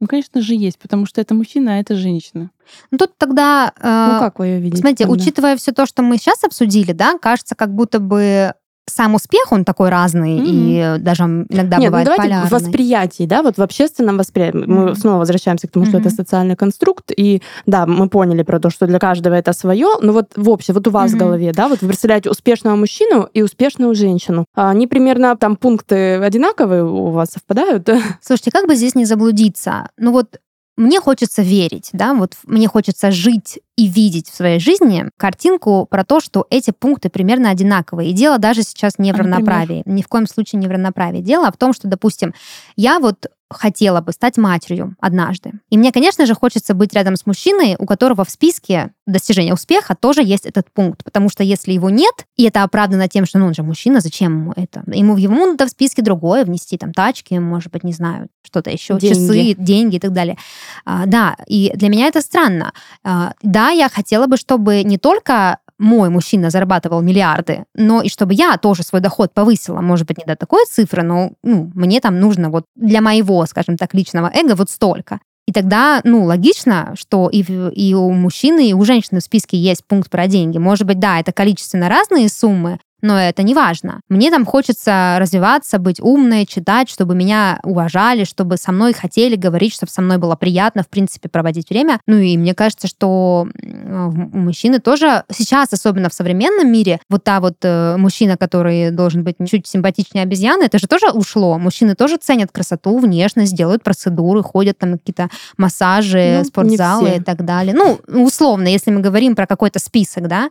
Ну, конечно же, есть, потому что это мужчина, а это женщина. Ну, тут тогда... э, Ну, как вы ее видите? Смотрите, тогда? учитывая все то, что мы сейчас обсудили, да, кажется, как будто бы сам успех, он такой разный, и даже иногда Нет, ну бывает давайте полярный. в восприятии, да, вот в общественном восприятии. Мы Мгм. снова возвращаемся к тому, что это Мгм. социальный конструкт, и да, мы поняли про то, что для каждого это свое, но вот в общем, вот у вас Мгм. в голове, да, вот вы представляете успешного мужчину и успешную женщину. А Они примерно там пункты одинаковые у вас совпадают? Слушайте, как бы здесь не заблудиться? Ну вот мне хочется верить, да, вот мне хочется жить и видеть в своей жизни картинку про то, что эти пункты примерно одинаковые. И дело даже сейчас не в А, например? равноправии. Ни в коем случае не в равноправии. Дело в том, что, допустим, я вот хотела бы стать матерью однажды. И мне, конечно же, хочется быть рядом с мужчиной, у которого в списке достижения успеха тоже есть этот пункт. Потому что если его нет, и это оправдано тем, что ну, он же мужчина, зачем ему это? Ему, ему надо в списке другое внести, там, тачки, может быть, не знаю, что-то еще, Деньги. часы, деньги и так далее. А, да, и для меня это странно. А, да, я хотела бы, чтобы не только мой мужчина зарабатывал миллиарды, но и чтобы я тоже свой доход повысила, может быть, не до такой цифры, но ну, мне там нужно вот для моего, скажем так, личного эго вот столько. И тогда, ну, логично, что и, и у мужчины, и у женщины в списке есть пункт про деньги. Может быть, да, это количественно разные суммы, но это не важно. Мне там хочется развиваться, быть умной, читать, чтобы меня уважали, чтобы со мной хотели говорить, чтобы со мной было приятно, в принципе, проводить время. Ну и мне кажется, что у мужчины тоже сейчас, особенно в современном мире, вот та вот э, мужчина, который должен быть чуть симпатичнее обезьяны, это же тоже ушло. Мужчины тоже ценят красоту, внешность, делают процедуры, ходят там какие-то массажи, Ну, спортзалы и так далее. Ну, условно, если мы говорим про какой-то список, да,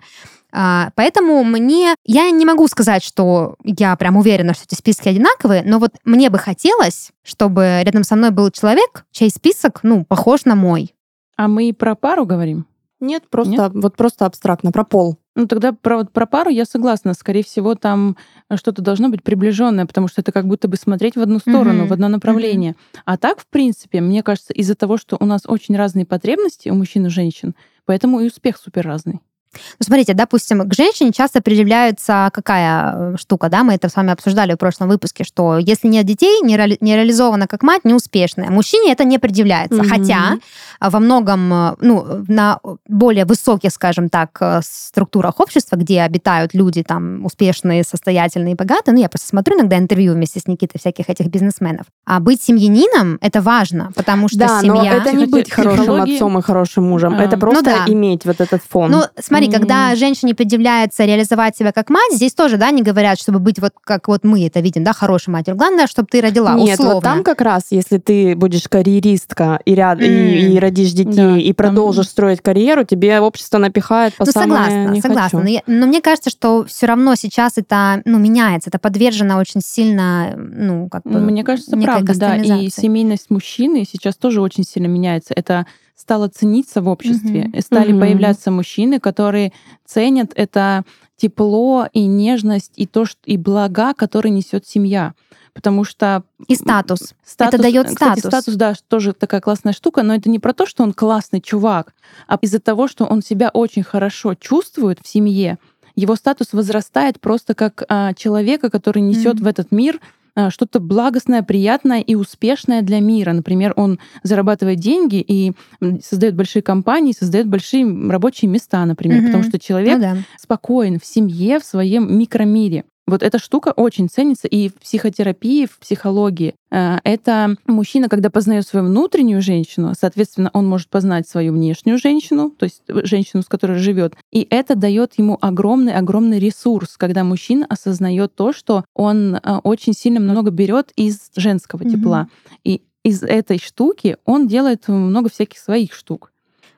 поэтому мне... Я не могу сказать, что я прям уверена, что эти списки одинаковые, но вот мне бы хотелось, чтобы рядом со мной был человек, чей список, ну, похож на мой. А мы и про пару говорим? Нет, просто вот просто абстрактно про пол. Ну, тогда про, вот про пару я согласна. Скорее всего, там что-то должно быть приближенное, потому что это как будто бы смотреть в одну сторону, Мгм. в одно направление. А так, в принципе, мне кажется, из-за того, что у нас очень разные потребности у мужчин и женщин, поэтому и успех супер разный. Ну, смотрите, допустим, к женщине часто предъявляется какая э, штука, да, мы это с вами обсуждали в прошлом выпуске, что если нет детей, не, реали- не реализована как мать, неуспешная. Мужчине это не предъявляется. Мгм. Хотя во многом, э, ну, на более высоких, скажем так, э, структурах общества, где обитают люди там успешные, состоятельные, богатые, ну, я просто смотрю иногда интервью вместе с Никитой всяких этих бизнесменов, а быть семьянинином — это важно, потому что да, семья... но это не быть хорошим отцом и хорошим мужем. А, это ну просто да. иметь вот этот фон. Ну, смотри, М. когда женщине предъявляется реализовать себя как мать, здесь тоже, да, не говорят, чтобы быть вот как вот мы это видим, да, хорошей матерью. Главное, чтобы ты родила, Нет, условно. вот там как раз, если ты будешь карьеристка и, ряд, и, М. и родишь детей, Да, и продолжишь строить карьеру, тебе общество напихает по Ну, самое согласна, не согласна. хочу. Но, я- но мне кажется, что все равно сейчас это, ну, меняется, это подвержено очень сильно, ну, как бы... Мне кажется, правда, да. И семейность мужчины сейчас тоже очень сильно меняется. Это стало цениться в обществе. И стали Мгм. появляться мужчины, которые ценят это тепло и нежность и то, что, и блага, которые несет семья. Потому что И статус. Статус, Это даёт кстати, статус. статус, да, тоже такая классная штука, но это не про то, что он классный чувак, а из-за того, что он себя очень хорошо чувствует в семье, его статус возрастает просто как а, человека, который несет Мгм. в этот мир что-то благостное, приятное и успешное для мира. Например, он зарабатывает деньги и создает большие компании, создает большие рабочие места, например, угу. потому что человек ну, да. спокоен в семье, в своем микромире. Вот эта штука очень ценится и в психотерапии, в психологии. Э, это мужчина, когда познает свою внутреннюю женщину, соответственно, он может познать свою внешнюю женщину, то есть женщину, с которой живет. И это дает ему огромный-огромный ресурс, когда мужчина осознает то, что он э, очень сильно много берет из женского mm-hmm. тепла. И из этой штуки он делает много всяких своих штук.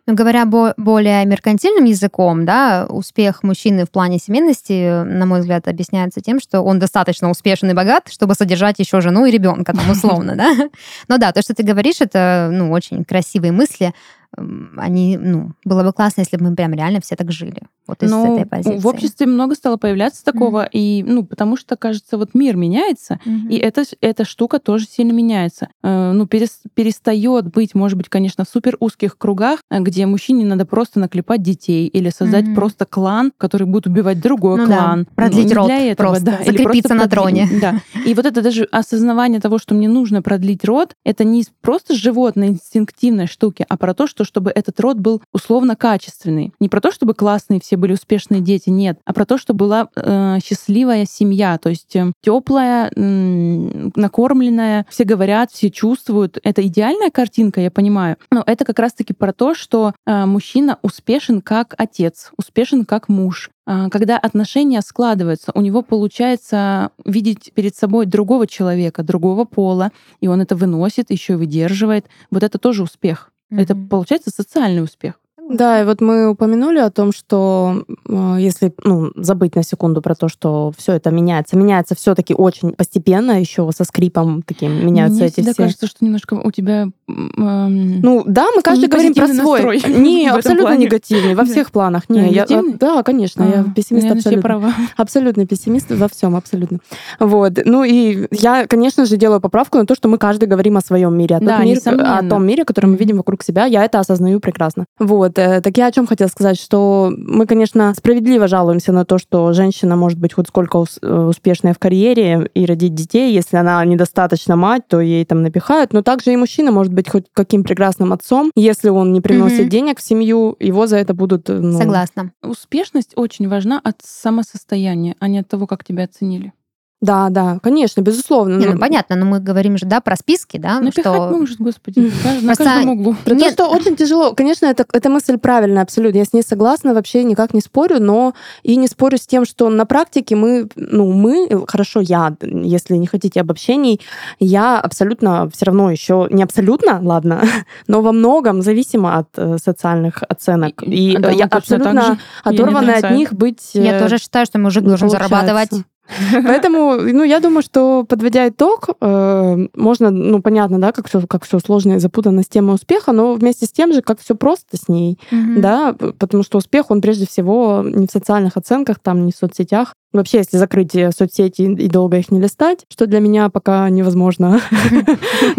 Но говоря бо- более меркантильным языком, да, успех мужчины в плане семейности, на мой взгляд, объясняется тем, что он достаточно успешен и богат, чтобы содержать еще жену и ребенка, там, условно, да. Но да, то, что ты говоришь, это, ну, очень красивые мысли они, ну, было бы классно, если бы мы прям реально все так жили. Вот из ну, этой позиции. В обществе много стало появляться такого, mm-hmm. и, ну, потому что, кажется, вот мир меняется, mm-hmm. и эта, эта штука тоже сильно меняется. Э, ну, перес, перестает быть, может быть, конечно, в супер узких кругах, э, где мужчине надо просто наклепать детей или создать mm-hmm. просто клан, который будет убивать другой ну, клан. Да. Продлить ну, род для этого, просто, да. закрепиться на троне. Да. И вот это даже осознавание того, что мне нужно продлить род, это не просто животные инстинктивной штуки, а про то, что что чтобы этот род был условно качественный. Не про то, чтобы классные все были успешные дети, нет, а про то, чтобы была э, счастливая семья, то есть теплая, э, накормленная, все говорят, все чувствуют. Это идеальная картинка, я понимаю, но это как раз-таки про то, что э, мужчина успешен как отец, успешен как муж, э, когда отношения складываются, у него получается видеть перед собой другого человека, другого пола, и он это выносит, еще выдерживает. Вот это тоже успех. Mm-hmm. Это получается социальный успех. Да, и вот мы упомянули о том, что э, если ну, забыть на секунду про то, что все это меняется, меняется все-таки очень постепенно, еще со скрипом таким меняются Мне эти все. кажется, что немножко у тебя. Эм, ну да, мы каждый говорим про свой. Не, абсолютно плане. негативный во всех планах. Не, я, да, конечно, а, я пессимист я абсолютно. Права. Абсолютно пессимист во всем, абсолютно. Вот. Ну и я, конечно же, делаю поправку на то, что мы каждый говорим о своем мире, о, да, мир, о том мире, который мы видим вокруг себя. Я это осознаю прекрасно. Вот. Э, так я о чем хотела сказать, что мы, конечно, справедливо жалуемся на то, что женщина может быть хоть сколько э, успешная в карьере и родить детей, если она недостаточно мать, то ей там напихают. Но также и мужчина может быть хоть каким прекрасным отцом, если он не приносит mm-hmm. денег в семью, его за это будут. Э, ну... Согласна. Успешность очень важна от самосостояния, а не от того, как тебя оценили. Да, да, конечно, безусловно. Не, ну, понятно, но мы говорим же, да, про списки, да? Напихать что... может, господи, на каждом углу. Про Нет. то, что очень тяжело. Конечно, это, эта мысль правильная абсолютно. Я с ней согласна, вообще никак не спорю, но и не спорю с тем, что на практике мы, ну, мы, хорошо, я, если не хотите обобщений, я абсолютно все равно еще, не абсолютно, ладно, но во многом зависима от э, социальных оценок. И, и да, я абсолютно оторвана от них быть... Я э, тоже считаю, что мужик должен зарабатывать Поэтому, ну, я думаю, что подводя итог, э, можно, ну, понятно, да, как все, как все сложно и запутанно с темой успеха, но вместе с тем же, как все просто с ней, да, потому что успех, он прежде всего не в социальных оценках, там, не в соцсетях, Вообще, если закрыть э, соцсети и долго их не листать, что для меня пока невозможно,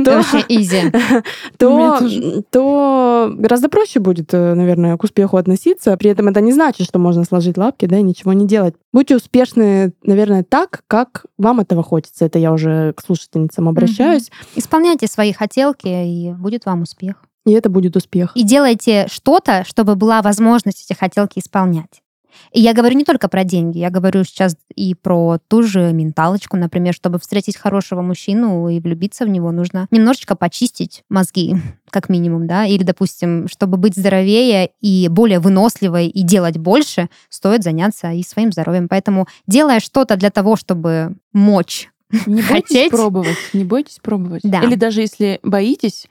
то, гораздо проще будет, э, наверное, к успеху относиться. При этом это не значит, что можно сложить лапки, да, и ничего не делать. Будьте успешны, наверное, так, как вам этого хочется. Это я уже к слушательницам обращаюсь. Исполняйте свои хотелки, и будет вам успех. И это будет успех. И делайте что-то, чтобы была возможность эти хотелки исполнять. И я говорю не только про деньги, я говорю сейчас и про ту же менталочку, например, чтобы встретить хорошего мужчину и влюбиться в него, нужно немножечко почистить мозги, как минимум, да, или, допустим, чтобы быть здоровее и более выносливой и делать больше, стоит заняться и своим здоровьем. Поэтому делая что-то для того, чтобы мочь не бойтесь хотеть, пробовать, не бойтесь пробовать. Да. Или даже если боитесь,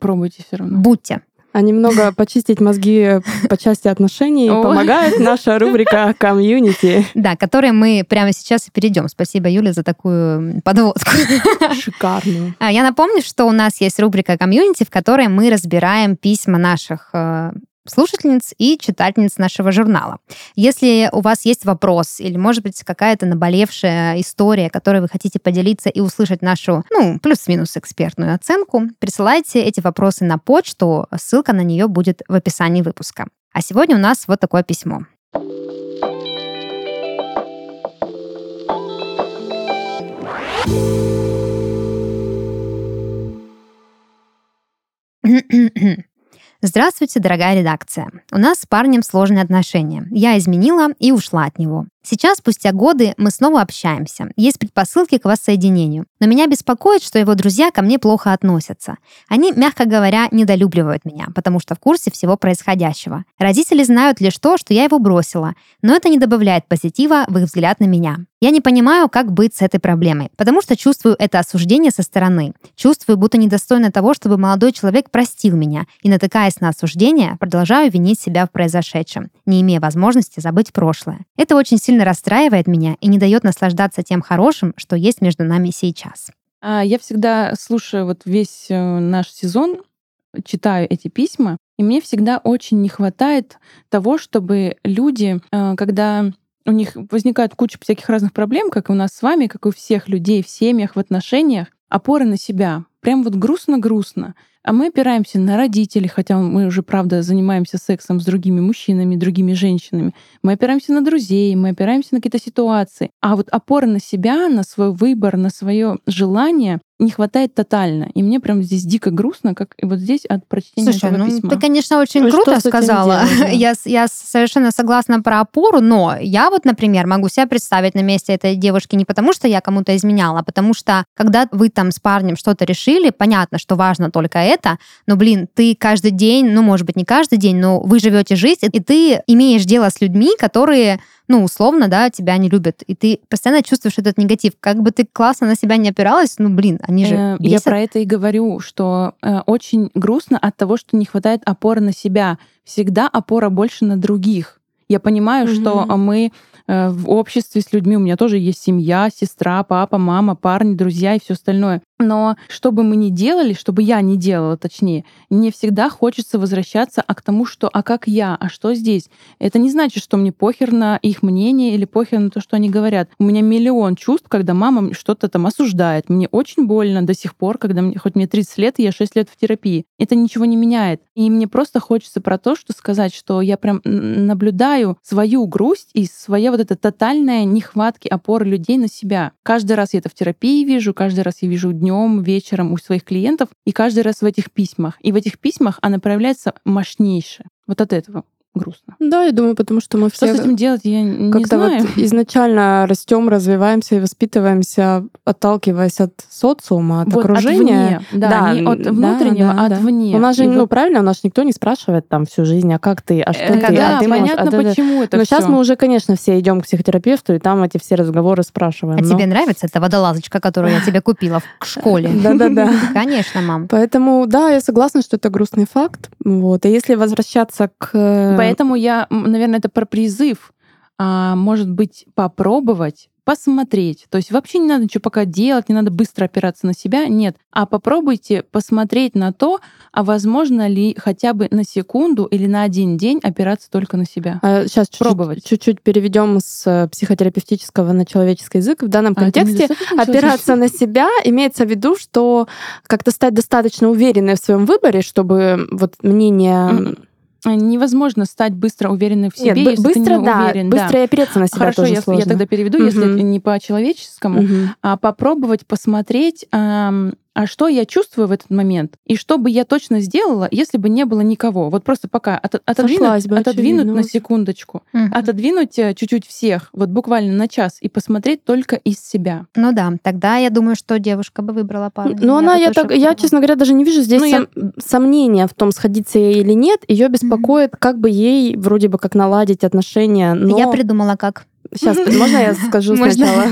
пробуйте все равно. Будьте а немного почистить мозги по части отношений помогает наша рубрика «Комьюнити». Да, которой мы прямо сейчас и перейдем. Спасибо, Юля, за такую подводку. Шикарную. А, я напомню, что у нас есть рубрика «Комьюнити», в которой мы разбираем письма наших э, слушательниц и читательниц нашего журнала. Если у вас есть вопрос или, может быть, какая-то наболевшая история, которой вы хотите поделиться и услышать нашу, ну, плюс-минус экспертную оценку, присылайте эти вопросы на почту, ссылка на нее будет в описании выпуска. А сегодня у нас вот такое письмо. Здравствуйте, дорогая редакция. У нас с парнем сложные отношения. Я изменила и ушла от него. Сейчас, спустя годы, мы снова общаемся. Есть предпосылки к воссоединению. Но меня беспокоит, что его друзья ко мне плохо относятся. Они, мягко говоря, недолюбливают меня, потому что в курсе всего происходящего. Родители знают лишь то, что я его бросила, но это не добавляет позитива в их взгляд на меня. Я не понимаю, как быть с этой проблемой, потому что чувствую это осуждение со стороны. Чувствую, будто недостойна того, чтобы молодой человек простил меня, и, натыкаясь на осуждение, продолжаю винить себя в произошедшем, не имея возможности забыть прошлое. Это очень сильно расстраивает меня и не дает наслаждаться тем хорошим, что есть между нами сейчас. А я всегда слушаю вот весь э, наш сезон, читаю эти письма, и мне всегда очень не хватает того, чтобы люди, э, когда у них возникает куча всяких разных проблем, как и у нас с вами, как и у всех людей в семьях, в отношениях, опоры на себя. Прям вот грустно-грустно. А мы опираемся на родителей, хотя мы уже, правда, занимаемся сексом с другими мужчинами, другими женщинами. Мы опираемся на друзей, мы опираемся на какие-то ситуации. А вот опора на себя, на свой выбор, на свое желание, не хватает тотально. И мне прям здесь дико грустно, как и вот здесь от прочтения Слушай, этого ну письма. ты, конечно, очень Ну, круто что этим сказала. делать, да? я, с- я совершенно согласна про опору, но я вот, например, могу себя представить на месте этой девушки не потому, что я кому-то изменяла, а потому что когда вы там с парнем что-то решили, понятно, что важно только это, но, блин, ты каждый день, ну, может быть, не каждый день, но вы живете жизнь, и ты имеешь дело с людьми, которые ну, условно, да, тебя не любят, и ты постоянно чувствуешь этот негатив. Как бы ты классно на себя не опиралась, ну, блин, они же Э, Я бесят. про это и говорю, что э, очень грустно от того, что не хватает опоры на себя. Всегда опора больше на других. Я понимаю, что Мгм. а, мы э, в обществе с людьми, у меня тоже есть семья, сестра, папа, мама, парни, друзья и все остальное. Но что бы мы ни делали, что бы я ни делала, точнее, мне всегда хочется возвращаться а к тому, что «а как я? А что здесь?» Это не значит, что мне похер на их мнение или похер на то, что они говорят. У меня миллион чувств, когда мама что-то там осуждает. Мне очень больно до сих пор, когда мне, хоть мне 30 лет, и я 6 лет в терапии. Это ничего не меняет. И мне просто хочется про то, что сказать, что я прям наблюдаю свою грусть и своя вот эта тотальная нехватки опоры людей на себя. Каждый раз я это в терапии вижу, каждый раз я вижу вечером у своих клиентов, и каждый раз в этих письмах. И в этих письмах она проявляется мощнейше. Вот от этого грустно. Да, я думаю, потому что мы Что все с этим делать, я не как-то знаю. вот изначально растем, развиваемся и воспитываемся, отталкиваясь от социума, от Вот окружения. От вне, да, не от да, внутреннего, да, а от да. вне. У нас же, И ну вот, правильно, у нас никто не спрашивает там всю жизнь, а как ты, а что э, ты, да, а ты можешь, понятно, а да-да. почему это Но сейчас всё. мы уже, конечно, все идем к психотерапевту, и там эти все разговоры спрашиваем. А но- тебе нравится эта водолазочка, которую я тебе купила в школе? Да-да-да. Конечно, мам. Поэтому, да, я согласна, что это грустный факт. Вот. И если возвращаться к... Поэтому я, наверное, это про призыв. А, может быть, попробовать посмотреть. То есть вообще не надо ничего пока делать, не надо быстро опираться на себя. Нет. А попробуйте посмотреть на то, а возможно ли хотя бы на секунду или на один день опираться только на себя. Сейчас чуть-чуть, Пробовать. чуть-чуть переведем с э, психотерапевтического на человеческий язык. В данном А контексте опираться на себя имеется в виду, что как-то стать достаточно уверенной в своем выборе, чтобы вот мнение... А, Невозможно стать быстро уверенной в себе, Нет, если быстро, ты не да, уверен. быстро и опереться на себя Хорошо, тоже я, я сложно. тогда переведу, если Мгм. это не по-человеческому, Мгм. а попробовать посмотреть, ам, а что я чувствую в этот момент, и что бы я точно сделала, если бы не было никого. Вот просто пока от- отодвинуть, бы, отодвинуть очевидно, на секундочку, Мгм. отодвинуть э, чуть-чуть всех, вот буквально на час, и посмотреть только из себя. Ну да, тогда я думаю, что девушка бы выбрала парня. Ну, она, я, так, я, честно говоря, даже не вижу здесь Ну, я- сом- сомнения в том, сходиться ей или нет. Ее беспокоит, как бы ей вроде бы как наладить отношения. Но... Я придумала, как. Сейчас, можно я скажу Можно. сначала?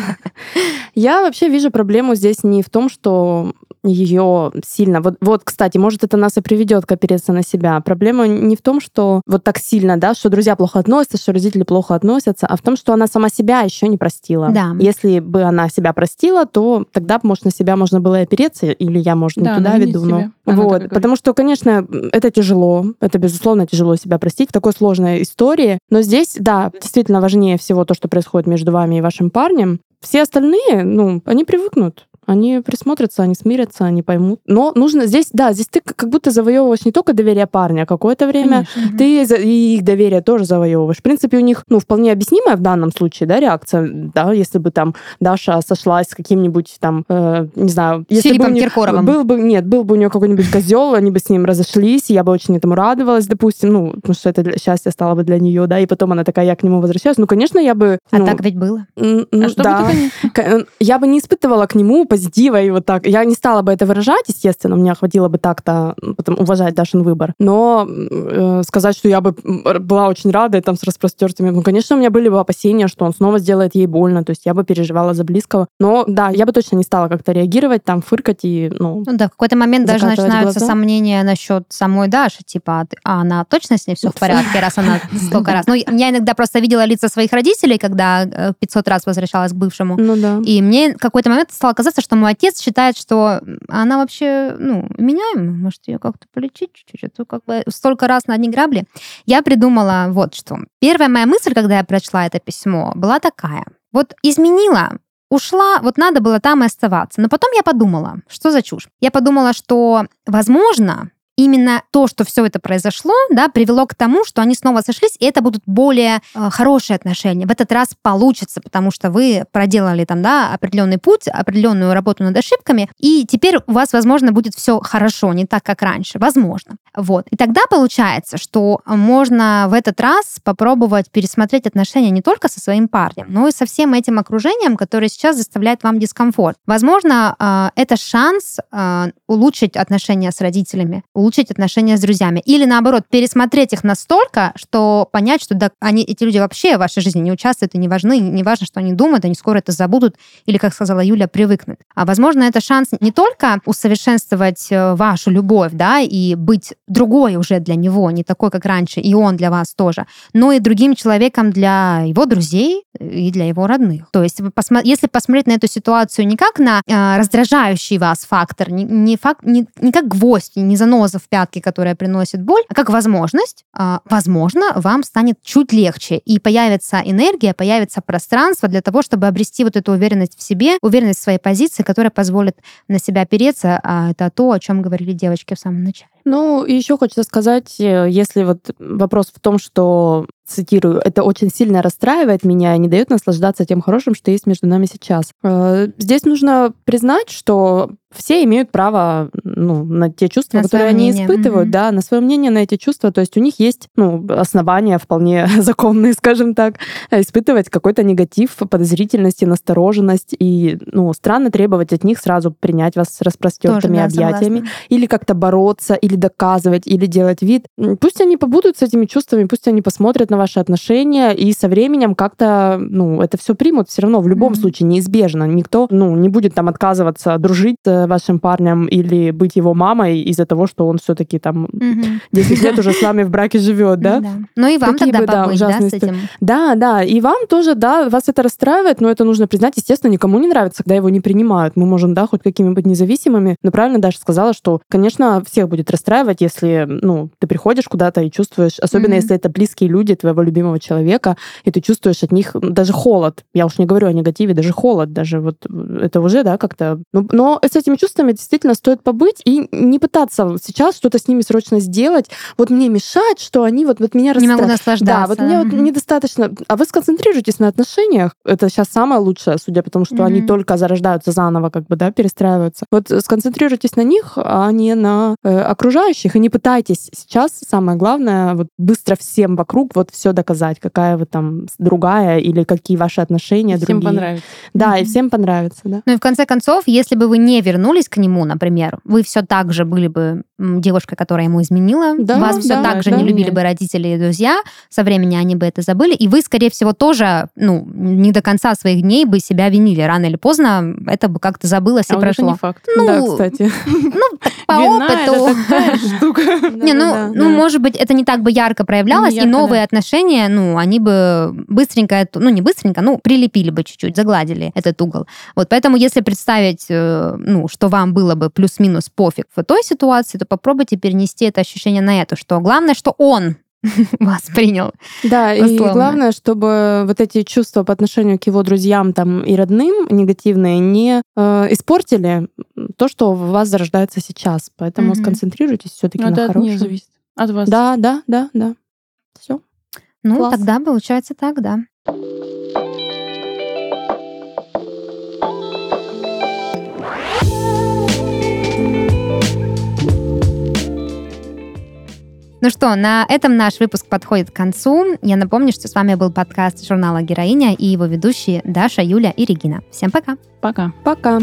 Я вообще вижу проблему здесь не в том, что ее сильно... Вот, вот, кстати, может, это нас и приведет к опереться на себя. Проблема не в том, что вот так сильно, да, что друзья плохо относятся, что родители плохо относятся, а в том, что она сама себя еще не простила. Да. Если бы она себя простила, то тогда, может, на себя можно было и опереться, или я, может, не Да, туда веду. Но... себя. Так и Вот, говорит. потому что, конечно, это тяжело, это, безусловно, тяжело себя простить в такой сложной истории. Но здесь, да, действительно важнее всего то, что происходит между вами и вашим парнем. Все остальные, ну, они привыкнут. Они присмотрятся, они смирятся, они поймут. Но нужно здесь, да, здесь ты как будто завоевываешь не только доверие парня, а какое-то время Конечно. ты и их доверие тоже завоевываешь. В принципе, у них, ну, вполне объяснимая в данном случае, да, реакция, да, если бы там Даша сошлась с каким-нибудь там, э, не знаю, если Филиппом бы них Киркоровым. был бы, нет, был бы у нее какой-нибудь козел, они бы с ним разошлись, я бы очень этому радовалась, допустим, ну, потому что это для- счастье стало бы для нее, да, и потом она такая, я к нему возвращаюсь. Ну, конечно, я бы... А ну, так ведь было. м, А ну, что бы да. ты, конечно, К- э, Я бы не испытывала к нему позитива и вот так. Я не стала бы это выражать, естественно, мне хватило бы так-то потом уважать Дашин выбор. Но э, сказать, что я бы была очень рада и там с распростертыми... Ну, конечно, у меня были бы опасения, что он снова сделает ей больно. То есть я бы переживала за близкого. Но да, я бы точно не стала как-то реагировать, там, фыркать и, ну... Ну да, в какой-то момент даже начинаются глаза. сомнения насчет самой Даши, типа, а а она точно с ней все в порядке, раз она столько раз. Ну, я иногда просто видела лица своих родителей, когда э, 500 раз возвращалась к бывшему. Ну да. И мне какой-то момент стало казаться, что мой отец считает, что она вообще, ну, меняемая, может, ее как-то полечить чуть-чуть, а то как бы столько раз на одни грабли. Я придумала вот что. Первая моя мысль, когда я прочла это письмо, была такая. Вот изменила, ушла, вот надо было там и оставаться. Но потом я подумала, что за чушь. Я подумала, что, возможно, именно то, что все это произошло, да, привело к тому, что они снова сошлись, и это будут более э, хорошие отношения. В этот раз получится, потому что вы проделали там, да, определенный путь, определенную работу над ошибками, и теперь у вас, возможно, будет все хорошо, не так, как раньше. Возможно. Вот. И тогда получается, что можно в этот раз попробовать пересмотреть отношения не только со своим парнем, но и со всем этим окружением, которое сейчас заставляет вам дискомфорт. Возможно, э, это шанс э, улучшить отношения с родителями, отношения с друзьями. Или наоборот, пересмотреть их настолько, что понять, что да, они, эти люди вообще в вашей жизни не участвуют и не важны, не важно, что они думают, они скоро это забудут, или, как сказала Юля, привыкнут. А возможно, это шанс не только усовершенствовать э, вашу любовь, да, и быть другой уже для него, не такой, как раньше, и он для вас тоже, но и другим человеком для его друзей и для его родных. То есть, если посмотреть на эту ситуацию не как на э, раздражающий вас фактор, не, не, факт, не, не как гвоздь, не заноза в пятке, которая приносит боль, а как возможность, а, возможно, вам станет чуть легче, и появится энергия, появится пространство для того, чтобы обрести вот эту уверенность в себе, уверенность в своей позиции, которая позволит на себя опереться, а это то, о чем говорили девочки в самом начале. Ну, еще хочется сказать, э, если вот вопрос в том, что, цитирую, это очень сильно расстраивает меня и не дает наслаждаться тем хорошим, что есть между нами сейчас. Э, Здесь нужно признать, что все имеют право ну, на те чувства, На которые они мнение, испытывают, мгм. да, на свое мнение, на эти чувства. То есть у них есть ну, основания вполне законные, скажем так, э, испытывать какой-то негатив, подозрительность и настороженность. И ну, странно требовать от них сразу принять вас с распростертыми да, объятиями согласна. или как-то бороться, или доказывать, или делать вид. Пусть они побудут с этими чувствами, пусть они посмотрят на ваши отношения, и со временем как-то, ну, это все примут все равно, в любом Мгм. случае, неизбежно. Никто, ну, не будет там отказываться дружить с вашим парнем или быть его мамой из-за того, что он все-таки там Мгм. 10 лет уже с вами в браке живет, да? Ну и вам Какие тогда бы, да, побыть, да, ужасные с этим? Да, да, и вам тоже, да, вас это расстраивает, но это нужно признать. Естественно, никому не нравится, когда его не принимают. Мы можем, да, хоть какими-нибудь независимыми. Но правильно Даша сказала, что, конечно, всех будет расстраивать, если, ну, ты приходишь куда-то и чувствуешь, особенно если это близкие люди твоего любимого человека, и ты чувствуешь от них даже холод. Я уж не говорю о негативе, даже холод, даже вот это уже, да, как-то... Ну, но с этими чувствами действительно стоит побыть и не пытаться сейчас что-то с ними срочно сделать. Вот мне мешает, что они вот, вот меня Не могу расстраивают. наслаждаться. Да, вот мне вот недостаточно. А вы сконцентрируйтесь на отношениях. Это сейчас самое лучшее, судя по тому, что они только зарождаются заново, как бы, да, перестраиваются. Вот сконцентрируйтесь на них, а не на э, окружающих. И не пытайтесь сейчас, самое главное, вот быстро всем вокруг вот все доказать, какая вы там другая или какие ваши отношения всем другие. понравится. Да, и всем понравится, да. Ну и в конце концов, если бы вы не вернулись к нему, например, вы все так же были бы девушкой, которая ему изменила, Да, вас все да, так же да. не любили бы родители и друзья, со временем они бы это забыли, и вы, скорее всего, тоже, ну, не до конца своих дней бы себя винили. Рано или поздно это бы как-то забылось А и вот это прошло. не факт. Ну, да, кстати. Ну, так по Вина это опыту. такая штука. Не, ну, ну, может быть, это не так бы ярко проявлялось, и новые отношения, ну, они бы быстренько, ну, не быстренько, ну, прилепили бы чуть-чуть, загладили этот угол. Вот, поэтому, если представить, э, ну, что вам было бы плюс-минус пофиг в той ситуации, то попробуйте перенести это ощущение на эту, что главное, что он воспринял. Да, и условно. главное, чтобы вот эти чувства по отношению к его друзьям там и родным негативные не э, испортили то, что в вас зарождается сейчас. Поэтому Мгм. сконцентрируйтесь все-таки Но на это хорошем. зависит. От вас. Да, да, да, да. Все. Ну, Класс. тогда получается так, да. Ну что, на этом наш выпуск подходит к концу. Я напомню, что с вами был подкаст журнала «Героиня» и его ведущие Даша, Юля и Регина. Всем пока! Пока. Пока.